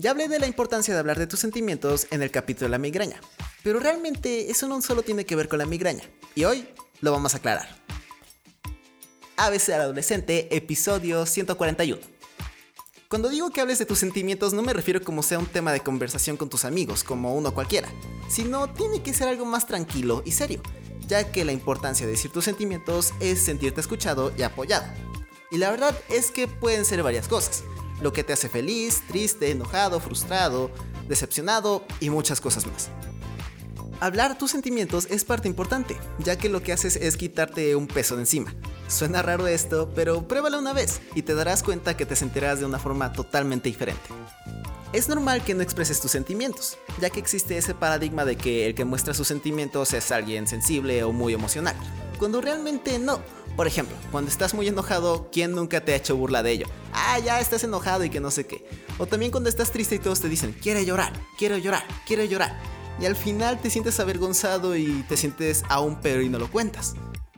Ya hablé de la importancia de hablar de tus sentimientos en el capítulo de la migraña, pero realmente eso no solo tiene que ver con la migraña, y hoy lo vamos a aclarar. ABC al adolescente, episodio 141. Cuando digo que hables de tus sentimientos no me refiero como sea un tema de conversación con tus amigos, como uno cualquiera, sino tiene que ser algo más tranquilo y serio, ya que la importancia de decir tus sentimientos es sentirte escuchado y apoyado. Y la verdad es que pueden ser varias cosas, lo que te hace feliz, triste, enojado, frustrado, decepcionado y muchas cosas más. Hablar tus sentimientos es parte importante, ya que lo que haces es quitarte un peso de encima. Suena raro esto, pero pruébalo una vez y te darás cuenta que te sentirás de una forma totalmente diferente. Es normal que no expreses tus sentimientos, ya que existe ese paradigma de que el que muestra sus sentimientos es alguien sensible o muy emocional, cuando realmente no. Por ejemplo, cuando estás muy enojado, ¿quién nunca te ha hecho burla de ello? Ah, ya estás enojado y que no sé qué. O también cuando estás triste y todos te dicen, quiere llorar, quiero llorar, quiero llorar. Y al final te sientes avergonzado y te sientes aún peor y no lo cuentas.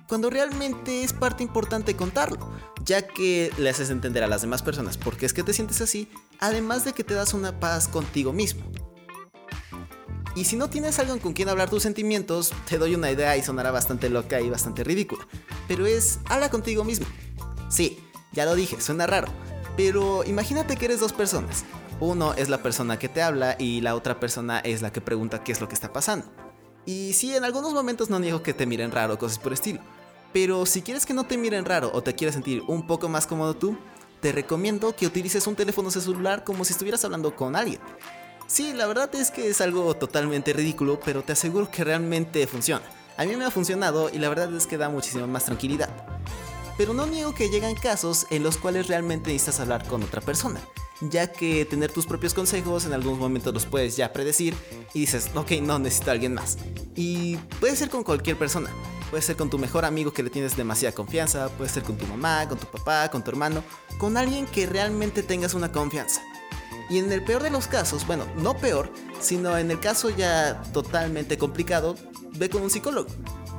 Cuando realmente es parte importante contarlo, ya que le haces entender a las demás personas por qué es que te sientes así, además de que te das una paz contigo mismo. Y si no tienes alguien con quien hablar tus sentimientos, te doy una idea y sonará bastante loca y bastante ridícula. Pero es, habla contigo mismo. Sí, ya lo dije, suena raro. Pero imagínate que eres dos personas. Uno es la persona que te habla y la otra persona es la que pregunta qué es lo que está pasando. Y sí, en algunos momentos no niego que te miren raro cosas por estilo. Pero si quieres que no te miren raro o te quieres sentir un poco más cómodo tú, te recomiendo que utilices un teléfono celular como si estuvieras hablando con alguien. Sí, la verdad es que es algo totalmente ridículo, pero te aseguro que realmente funciona. A mí me ha funcionado y la verdad es que da muchísima más tranquilidad. Pero no niego que llegan casos en los cuales realmente necesitas hablar con otra persona, ya que tener tus propios consejos en algunos momentos los puedes ya predecir y dices, ok, no necesito a alguien más. Y puede ser con cualquier persona, puede ser con tu mejor amigo que le tienes demasiada confianza, puede ser con tu mamá, con tu papá, con tu hermano, con alguien que realmente tengas una confianza. Y en el peor de los casos, bueno, no peor, sino en el caso ya totalmente complicado, ve con un psicólogo.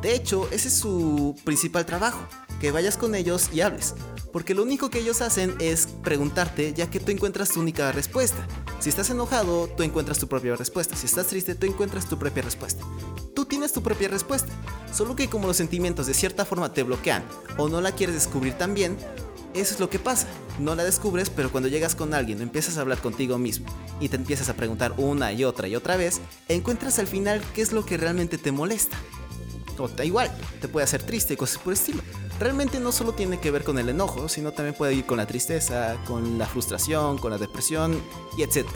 De hecho, ese es su principal trabajo, que vayas con ellos y hables. Porque lo único que ellos hacen es preguntarte ya que tú encuentras tu única respuesta. Si estás enojado, tú encuentras tu propia respuesta. Si estás triste, tú encuentras tu propia respuesta. Tú tienes tu propia respuesta. Solo que como los sentimientos de cierta forma te bloquean o no la quieres descubrir también, eso es lo que pasa. No la descubres, pero cuando llegas con alguien, empiezas a hablar contigo mismo y te empiezas a preguntar una y otra y otra vez, encuentras al final qué es lo que realmente te molesta. O da igual, te puede hacer triste y cosas por el estilo. Realmente no solo tiene que ver con el enojo, sino también puede ir con la tristeza, con la frustración, con la depresión y etc.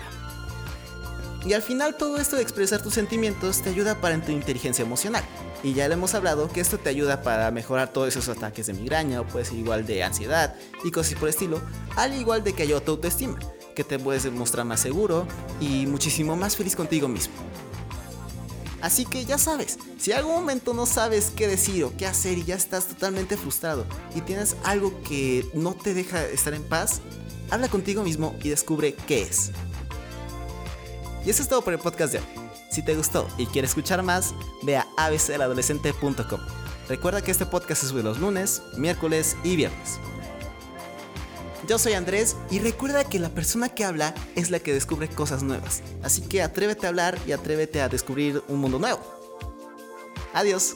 Y al final todo esto de expresar tus sentimientos te ayuda para tu inteligencia emocional. Y ya le hemos hablado que esto te ayuda para mejorar todos esos ataques de migraña o puede ser igual de ansiedad y cosas por el estilo, al igual de que ayuda tu autoestima, que te puedes mostrar más seguro y muchísimo más feliz contigo mismo. Así que ya sabes, si algún momento no sabes qué decir o qué hacer y ya estás totalmente frustrado y tienes algo que no te deja estar en paz, habla contigo mismo y descubre qué es. Y eso es todo por el podcast de hoy. Si te gustó y quieres escuchar más, ve a abcadolescente.com. Recuerda que este podcast se sube los lunes, miércoles y viernes. Yo soy Andrés y recuerda que la persona que habla es la que descubre cosas nuevas. Así que atrévete a hablar y atrévete a descubrir un mundo nuevo. Adiós.